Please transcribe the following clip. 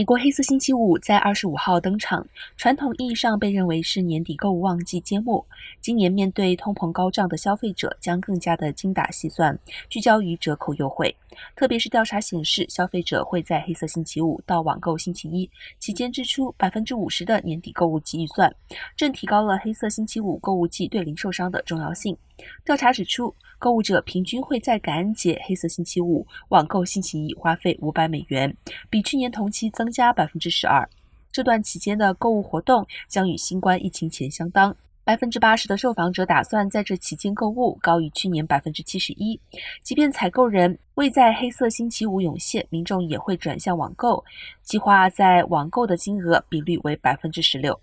美国黑色星期五在二十五号登场，传统意义上被认为是年底购物旺季揭幕。今年面对通膨高涨的消费者将更加的精打细算，聚焦于折扣优惠。特别是调查显示，消费者会在黑色星期五到网购星期一期间支出百分之五十的年底购物季预算，正提高了黑色星期五购物季对零售商的重要性。调查指出，购物者平均会在感恩节、黑色星期五、网购星期一花费五百美元，比去年同期增加百分之十二。这段期间的购物活动将与新冠疫情前相当。百分之八十的受访者打算在这期间购物，高于去年百分之七十一。即便采购人未在黑色星期五涌现，民众也会转向网购，计划在网购的金额比率为百分之十六。